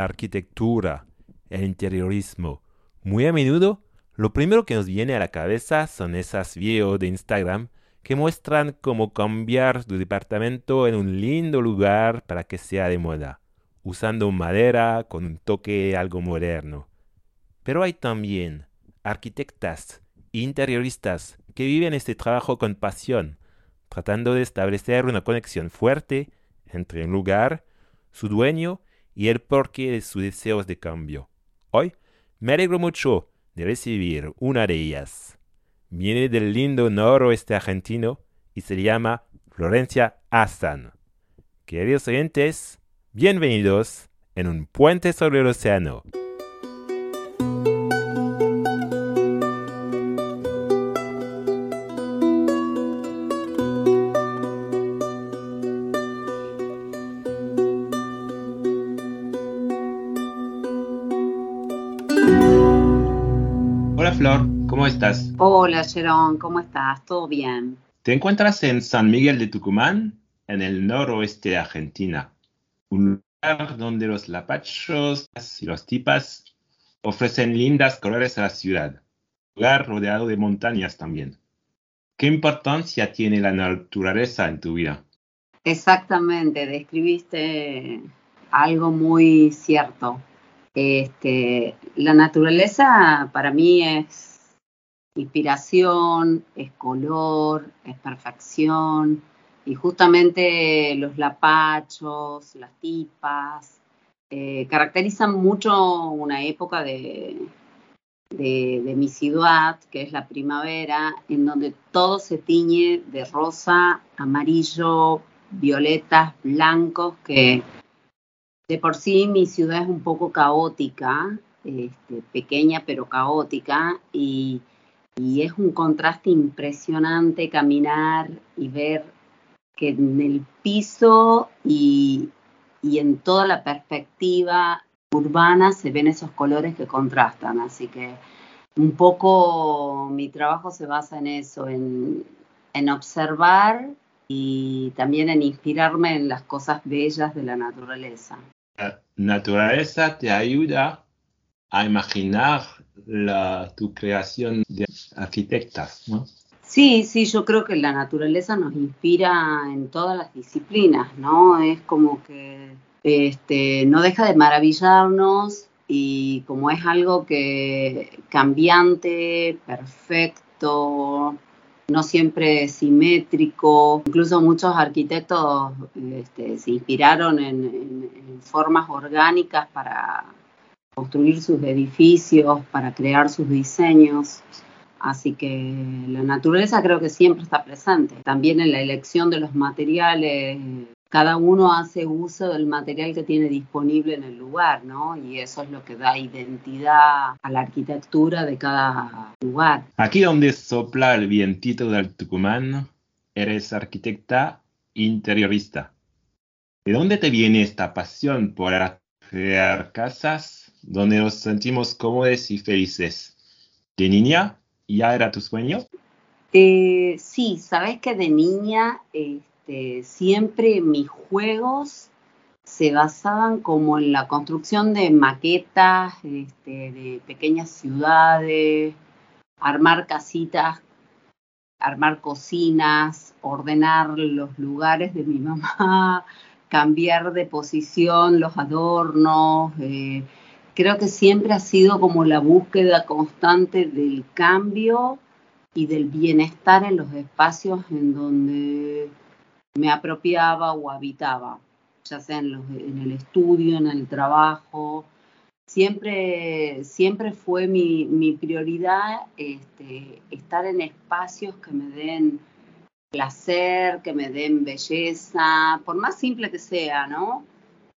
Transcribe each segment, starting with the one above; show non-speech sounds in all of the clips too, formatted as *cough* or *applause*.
la arquitectura, el interiorismo, muy a menudo lo primero que nos viene a la cabeza son esas videos de Instagram que muestran cómo cambiar tu departamento en un lindo lugar para que sea de moda, usando madera con un toque algo moderno. Pero hay también arquitectas interioristas que viven este trabajo con pasión, tratando de establecer una conexión fuerte entre un lugar, su dueño y el porqué de sus deseos de cambio. Hoy me alegro mucho de recibir una de ellas. Viene del lindo noroeste argentino y se llama Florencia Astan. Queridos oyentes, bienvenidos en un puente sobre el océano. ¿Cómo estás? ¿Todo bien? Te encuentras en San Miguel de Tucumán, en el noroeste de Argentina, un lugar donde los lapachos y los tipas ofrecen lindas colores a la ciudad, un lugar rodeado de montañas también. ¿Qué importancia tiene la naturaleza en tu vida? Exactamente, describiste algo muy cierto. Este, la naturaleza para mí es inspiración, es color, es perfección, y justamente los lapachos, las tipas, eh, caracterizan mucho una época de, de, mi ciudad, que es la primavera, en donde todo se tiñe de rosa, amarillo, violetas, blancos, que de por sí mi ciudad es un poco caótica, este, pequeña pero caótica, y, es un contraste impresionante caminar y ver que en el piso y, y en toda la perspectiva urbana se ven esos colores que contrastan. Así que un poco mi trabajo se basa en eso, en, en observar y también en inspirarme en las cosas bellas de la naturaleza la naturaleza te ayuda a imaginar la, tu creación de arquitectas, ¿no? Sí, sí, yo creo que la naturaleza nos inspira en todas las disciplinas, ¿no? Es como que este, no deja de maravillarnos y como es algo que cambiante, perfecto, no siempre simétrico. Incluso muchos arquitectos este, se inspiraron en, formas orgánicas para construir sus edificios, para crear sus diseños. Así que la naturaleza creo que siempre está presente. También en la elección de los materiales cada uno hace uso del material que tiene disponible en el lugar, ¿no? Y eso es lo que da identidad a la arquitectura de cada lugar. Aquí donde sopla el vientito del Tucumán, eres arquitecta interiorista. ¿De dónde te viene esta pasión por crear casas donde nos sentimos cómodos y felices? ¿De niña ya era tu sueño? Eh, sí, sabes que de niña este, siempre mis juegos se basaban como en la construcción de maquetas, este, de pequeñas ciudades, armar casitas, armar cocinas, ordenar los lugares de mi *laughs* mamá, cambiar de posición los adornos. Eh, creo que siempre ha sido como la búsqueda constante del cambio y del bienestar en los espacios en donde me apropiaba o habitaba, ya sea en, el estudio, en el trabajo. Siempre, siempre fue mi, prioridad este, estar en espacios que me den placer, que me den belleza, por más simple que sea, ¿no?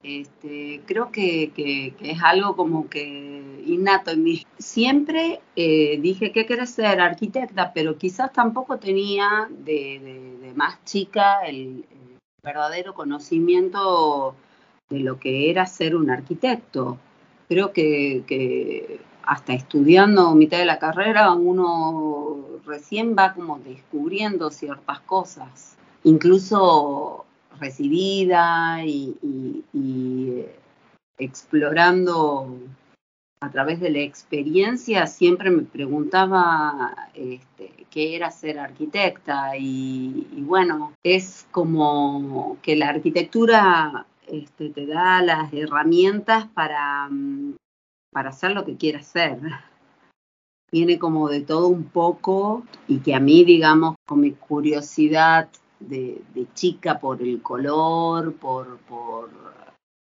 Este, creo que, es algo como que innato en mí. Siempre eh, dije que quería ser arquitecta, pero quizás tampoco tenía de, más chica el, verdadero conocimiento de lo que era ser un arquitecto. Creo que, que hasta estudiando mitad de la carrera uno recién va como descubriendo ciertas cosas. Incluso recibida y, explorando a través de la experiencia, siempre me preguntaba este, qué era ser arquitecta y, bueno, es como que la arquitectura este, te da las herramientas para, para hacer lo que quieras hacer. Viene como de todo un poco y que a mí, digamos, con mi curiosidad de, chica por el color, por, por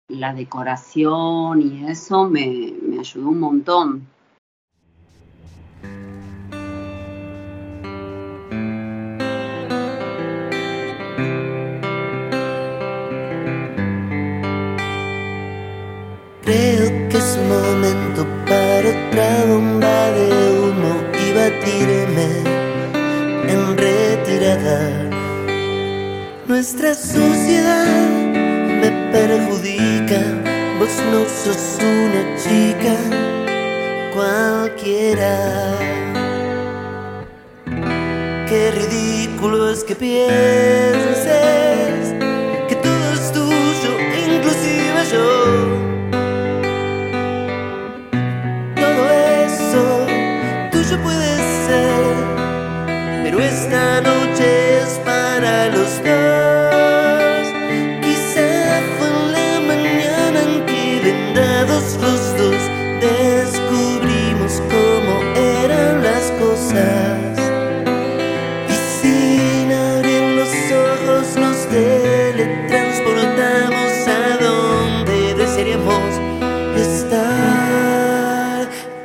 la decoración y eso me, me ayudó un montón. Creo que es momento para otra bomba de humo y batirme en retirada. Nuestra sociedad me perjudica, vos no sos una chica cualquiera. Qué ridículo es que pienses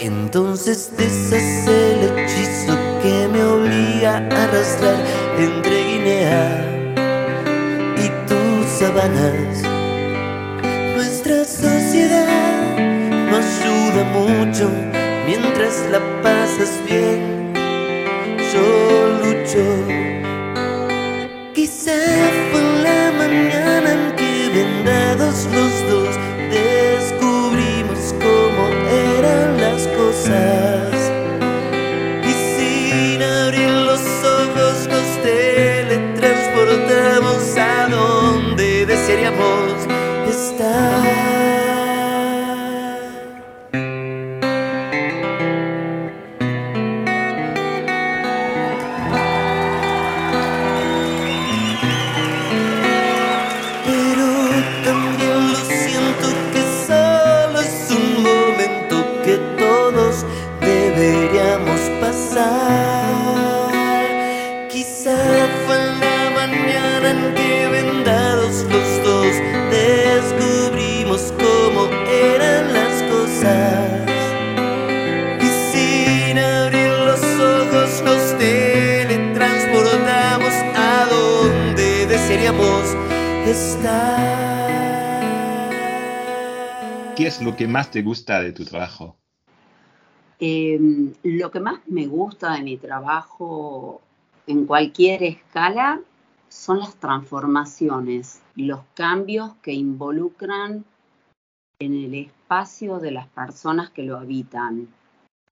Entonces deshacer el hechizo que me obliga a arrastrar entre Guinea y tus sabanas. Nuestra sociedad no ayuda mucho mientras la pasas bien. Yo lucho. Quizá fue la mañana en que vendados los dos lo que más te gusta de tu trabajo? Em, lo que más me gusta de mi trabajo en cualquier escala son las transformaciones, los cambios que involucran en el espacio de las personas que lo habitan.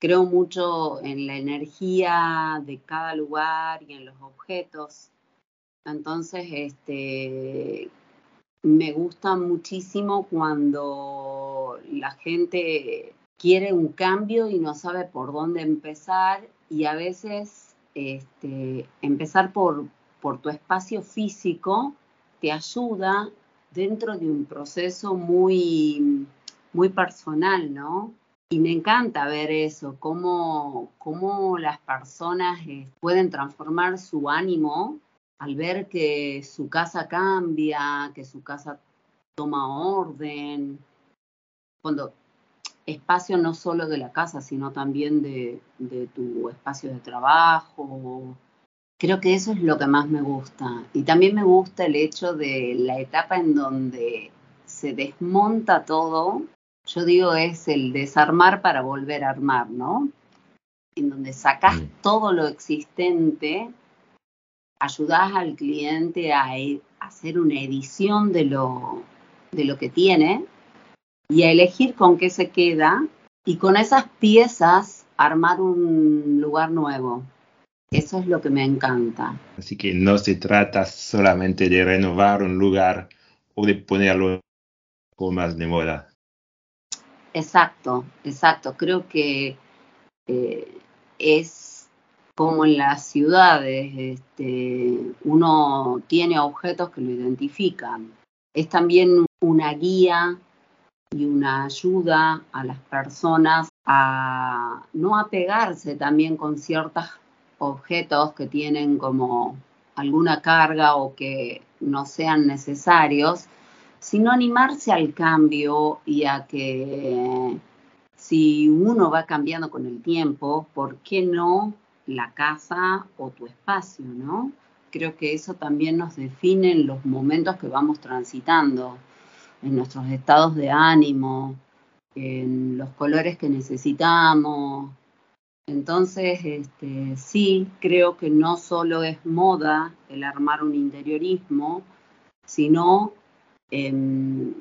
Creo mucho en la energía de cada lugar y en los objetos. Entonces, este, me gusta muchísimo cuando la gente quiere un cambio y no sabe por dónde empezar y a veces este, empezar por, por tu espacio físico te ayuda dentro de un proceso muy, muy personal, ¿no? Y me encanta ver eso, cómo, cómo las personas eh, pueden transformar su ánimo al ver que su casa cambia, que su casa toma orden, cuando espacio no solo de la casa, sino también de, tu espacio de trabajo. Creo que eso es lo que más me gusta. Y también me gusta el hecho de la etapa en donde se desmonta todo. Yo digo es el desarmar para volver a armar, ¿no? En donde sacas mm. todo lo existente ayudas al cliente a, e, hacer una edición de lo, de lo que tiene y a elegir con qué se queda y con esas piezas armar un lugar nuevo. Eso es lo que me encanta. Así que no se trata solamente de renovar un lugar o de ponerlo como más de moda. Exacto, exacto. Creo que eh, es como en las ciudades, este, uno tiene objetos que lo identifican. Es también una guía y una ayuda a las personas a no apegarse también con ciertos objetos que tienen como alguna carga o que no sean necesarios, sino animarse al cambio y a que si uno va cambiando con el tiempo, ¿por qué no la casa o tu espacio, no? Creo que eso también nos define en los momentos que vamos transitando, en nuestros estados de ánimo, en los colores que necesitamos. Entonces, este, sí, creo que no solo es moda el armar un interiorismo, sino en,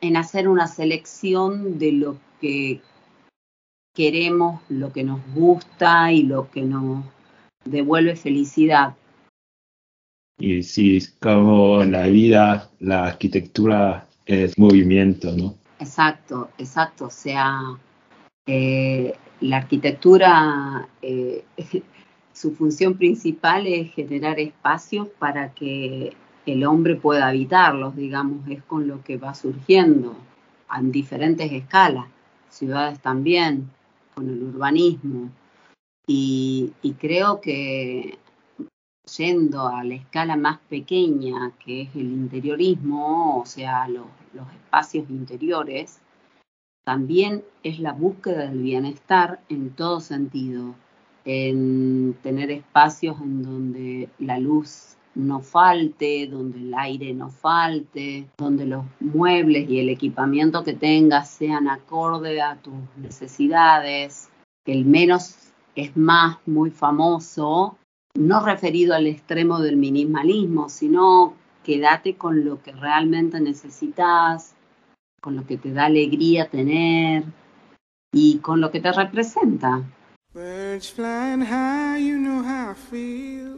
en hacer una selección de lo que queremos, lo que nos gusta y lo que nos devuelve felicidad. Y sí, como en la vida, la arquitectura es movimiento, ¿no? Exacto, exacto. O sea, eh, la arquitectura, eh, *laughs* su función principal es generar espacios para que el hombre pueda habitarlos, digamos, es con lo que va surgiendo en diferentes escalas, ciudades también, con el urbanismo. Y, creo que yendo a la escala más pequeña, que es el interiorismo, o sea, los, los espacios interiores, también es la búsqueda del bienestar en todo sentido, en tener espacios en donde la luz no falte, donde el aire no falte, donde los muebles y el equipamiento que tengas sean acorde a tus necesidades. El menos es más, muy famoso, no referido al extremo del minimalismo, sino quédate con lo que realmente necesitas, con lo que te da alegría tener y con lo que te representa. Birds flying high, you know how I feel.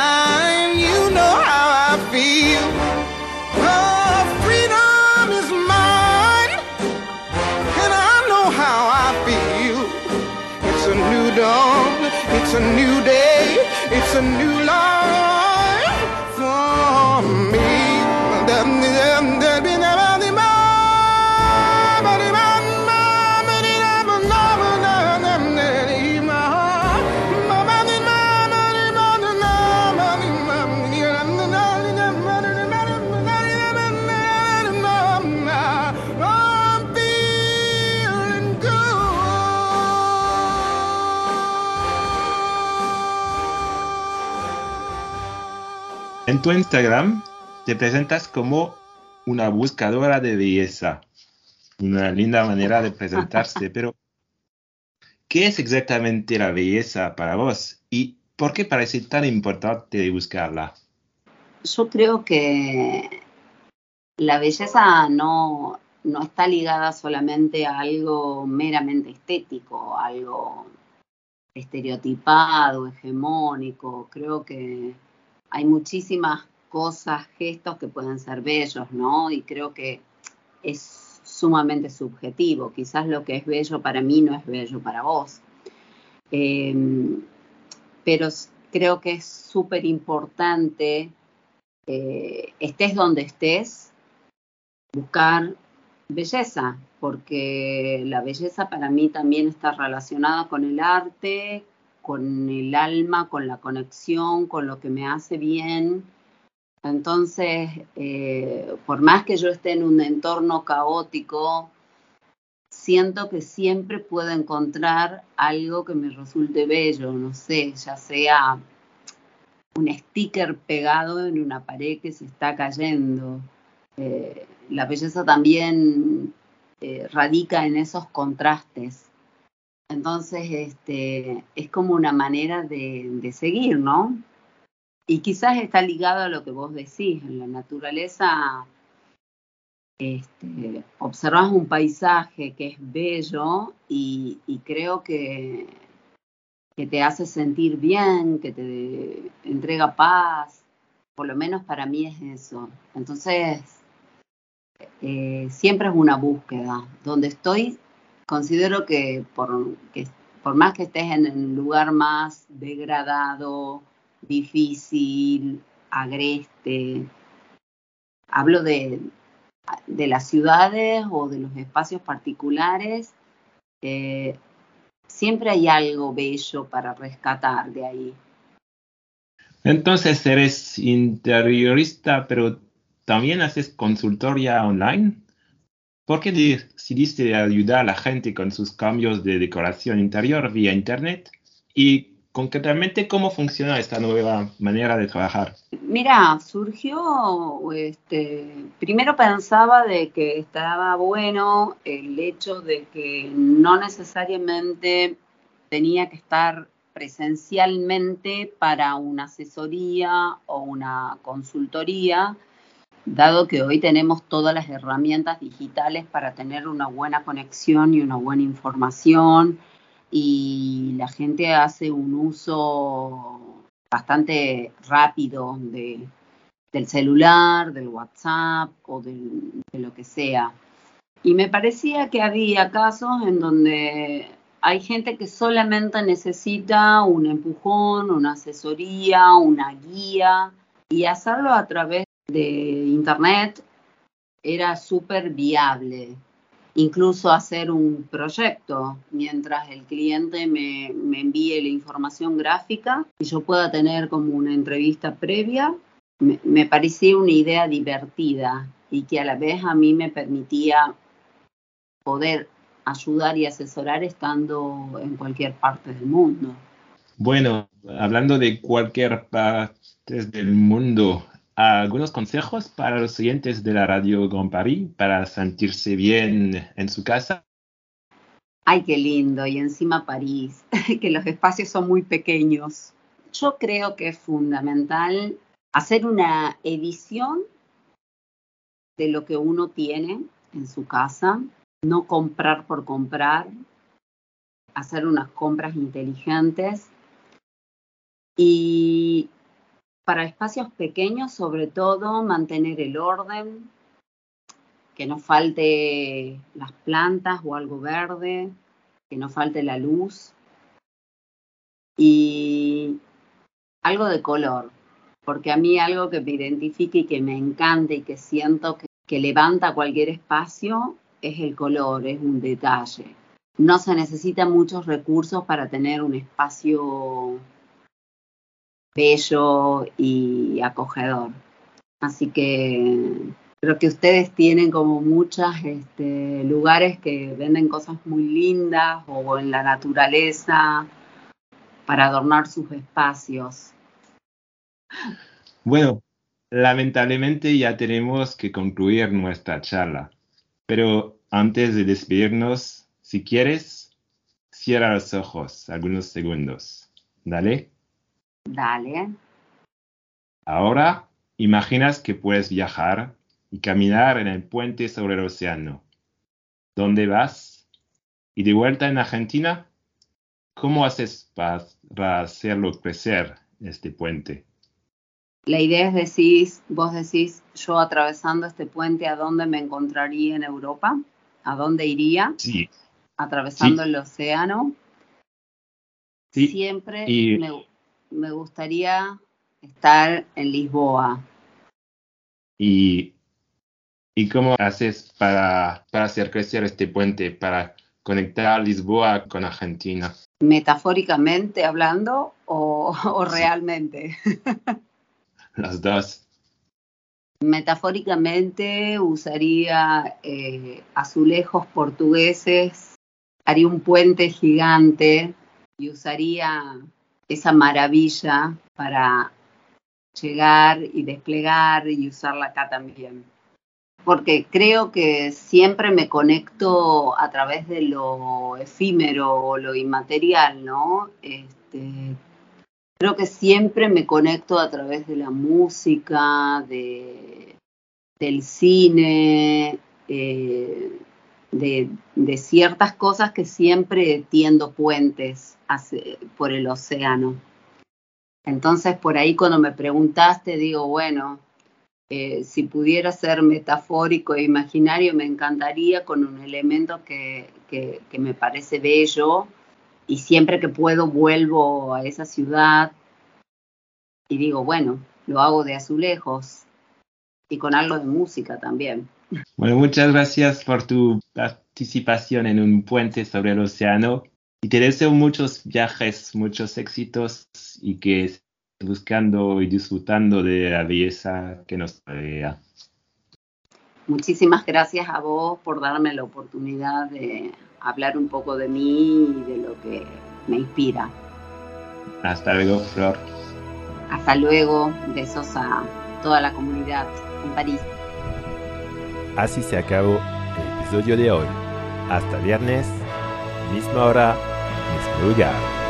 it's a new day, En tu Instagram te presentas como una buscadora de belleza. Una linda manera de presentarse, pero ¿qué es exactamente la belleza para vos y por qué parece tan importante buscarla? Yo creo que la belleza no, no está ligada solamente a algo meramente estético, algo estereotipado, hegemónico. Creo que hay muchísimas cosas, gestos que pueden ser bellos, ¿no? Y creo que es sumamente subjetivo. Quizás lo que es bello para mí no es bello para vos. Eh, pero creo que es súper importante, eh, estés donde estés, buscar belleza, porque la belleza para mí también está relacionada con el arte, con el alma, con la conexión, con lo que me hace bien. Entonces, eh, por más que yo esté en un entorno caótico, siento que siempre puedo encontrar algo que me resulte bello, no sé, ya sea un sticker pegado en una pared que se está cayendo. Eh, la belleza también eh, radica en esos contrastes. Entonces, este, es como una manera de, de, seguir, ¿no? Y quizás está ligado a lo que vos decís, en la naturaleza este, observas un paisaje que es bello y, y creo que, que, te hace sentir bien, que te entrega paz, por lo menos para mí es eso. Entonces, eh, siempre es una búsqueda. Donde estoy, considero que por, más que estés en el lugar más degradado, difícil, agreste, hablo de, de las ciudades o de los espacios particulares, eh, siempre hay algo bello para rescatar de ahí. Entonces eres interiorista, pero también haces consultoría online. ¿Por qué decidiste ayudar a la gente con sus cambios de decoración interior vía Internet? Y concretamente, ¿cómo funciona esta nueva manera de trabajar? Mira, surgió, este, primero pensaba de que estaba bueno el hecho de que no necesariamente tenía que estar presencialmente para una asesoría o una consultoría, dado que hoy tenemos todas las herramientas digitales para tener una buena conexión y una buena información y la gente hace un uso bastante rápido de, del celular, del WhatsApp o de lo que sea. Y me parecía que había casos en donde hay gente que solamente necesita un empujón, una asesoría, una guía y hacerlo a través de Internet era súper viable incluso hacer un proyecto mientras el cliente me, me, envíe la información gráfica y yo pueda tener como una entrevista previa, me, me, parecía una idea divertida y que a la vez a mí me permitía poder ayudar y asesorar estando en cualquier parte del mundo. Bueno, hablando de cualquier parte del mundo, algunos consejos para los oyentes de la radio Grand Paris para sentirse bien en su casa. Ay, qué lindo. Y encima París, *laughs* que los espacios son muy pequeños. Yo creo que es fundamental hacer una edición de lo que uno tiene en su casa, no comprar por comprar, hacer unas compras inteligentes y para espacios pequeños, sobre todo, mantener el orden, que no falte las plantas o algo verde, que no falte la luz y algo de color, porque a mí algo que me identifique y que me encanta y que siento que, que levanta cualquier espacio es el color, es un detalle. No se necesitan muchos recursos para tener un espacio bello y acogedor. Así que creo que ustedes tienen como muchos este, lugares que venden cosas muy lindas o en la naturaleza para adornar sus espacios. Bueno, Lamentablemente ya tenemos que concluir nuestra charla. Pero antes de despedirnos, si quieres, cierra los ojos algunos segundos. Dale. Dale. Ahora, imaginas que puedes viajar y caminar en el puente sobre el océano. ¿Dónde vas? ¿Y de vuelta en Argentina? ¿Cómo haces para hacerlo crecer este puente? La idea es decir, vos decís, yo atravesando este puente, ¿a dónde me encontraría en Europa? ¿A dónde iría? Sí, Atravesando Sí. el océano. sí. Siempre y- me, me gustaría estar en Lisboa. ¿Y, y cómo haces para, para hacer crecer este puente, para conectar Lisboa con Argentina? ¿Metafóricamente hablando o, *laughs* o realmente? *laughs* Las dos. Metafóricamente usaría eh, azulejos portugueses, haría un puente gigante y usaría esa maravilla para llegar y desplegar y usarla acá también. Porque creo que siempre me conecto a través de lo efímero o lo inmaterial, ¿no? Este, creo que siempre me conecto a través de la música, de, del cine, eh, de, de ciertas cosas que siempre tiendo puentes por el océano. Entonces, por ahí cuando me preguntaste, digo, bueno, eh, si pudiera ser metafórico e imaginario, me encantaría con un elemento que, que, que me parece bello y siempre que puedo vuelvo a esa ciudad y digo, bueno, lo hago de azulejos y con algo de música también. Bueno, muchas gracias por tu participación en un puente sobre el océano y te deseo muchos viajes, muchos éxitos y que estés buscando y disfrutando de la belleza que nos rodea. Muchísimas gracias a vos por darme la oportunidad de hablar un poco de mí y de lo que me inspira. Hasta luego, Flor. Hasta luego, besos a toda la comunidad en París. Así se acabó el episodio de hoy. Hasta viernes, misma hora, mismo lugar.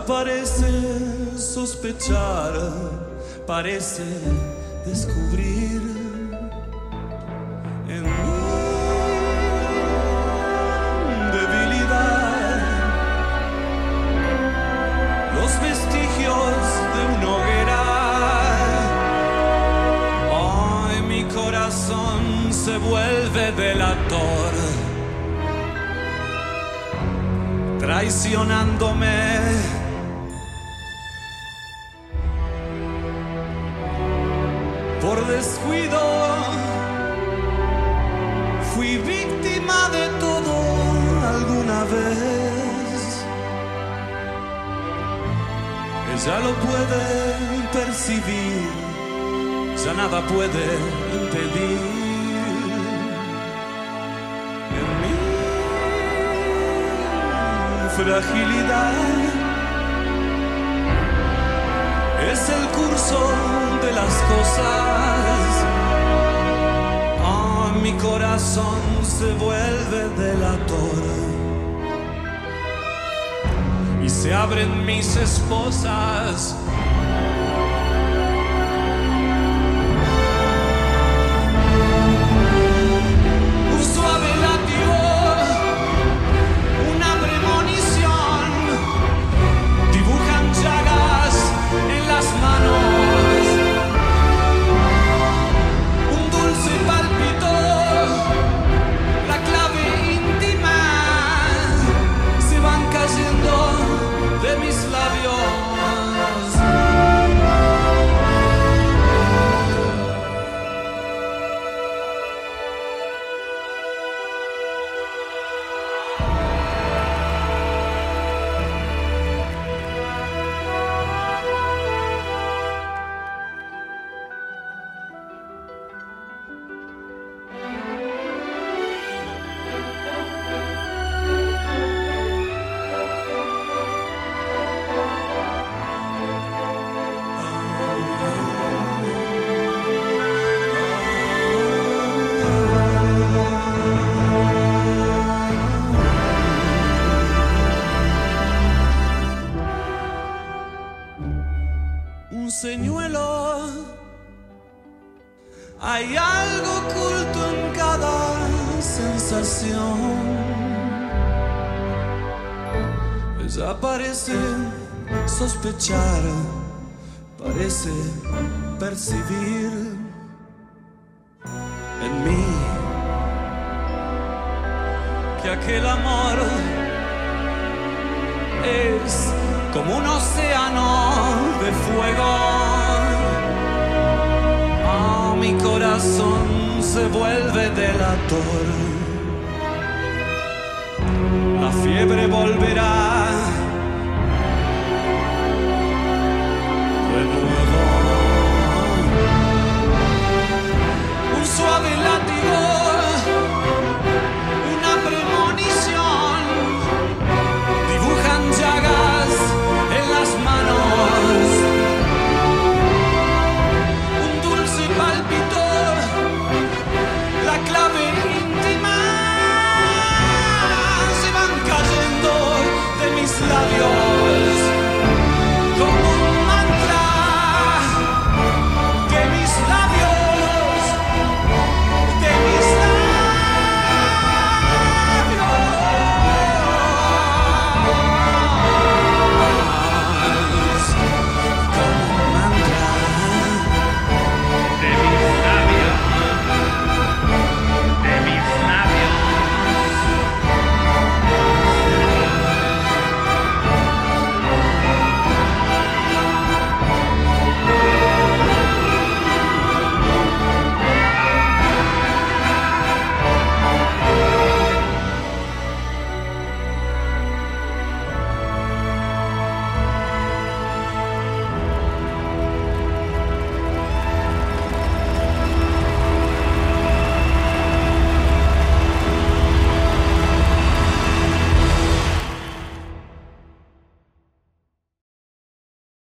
Ella parece sospechar, parece descubrir en mí debilidad los vestigios de una hoguera. Ay, mi corazón se vuelve delator, traicionándome. Percibir, ya nada puede impedir. En mi fragilidad es el curso de las cosas. Ah, mi corazón se vuelve delator se abren mis esposas. Percibir en mí que aquel amor es como un océano de fuego. Ah, mi corazón se vuelve delator. La fiebre volverá suave látigo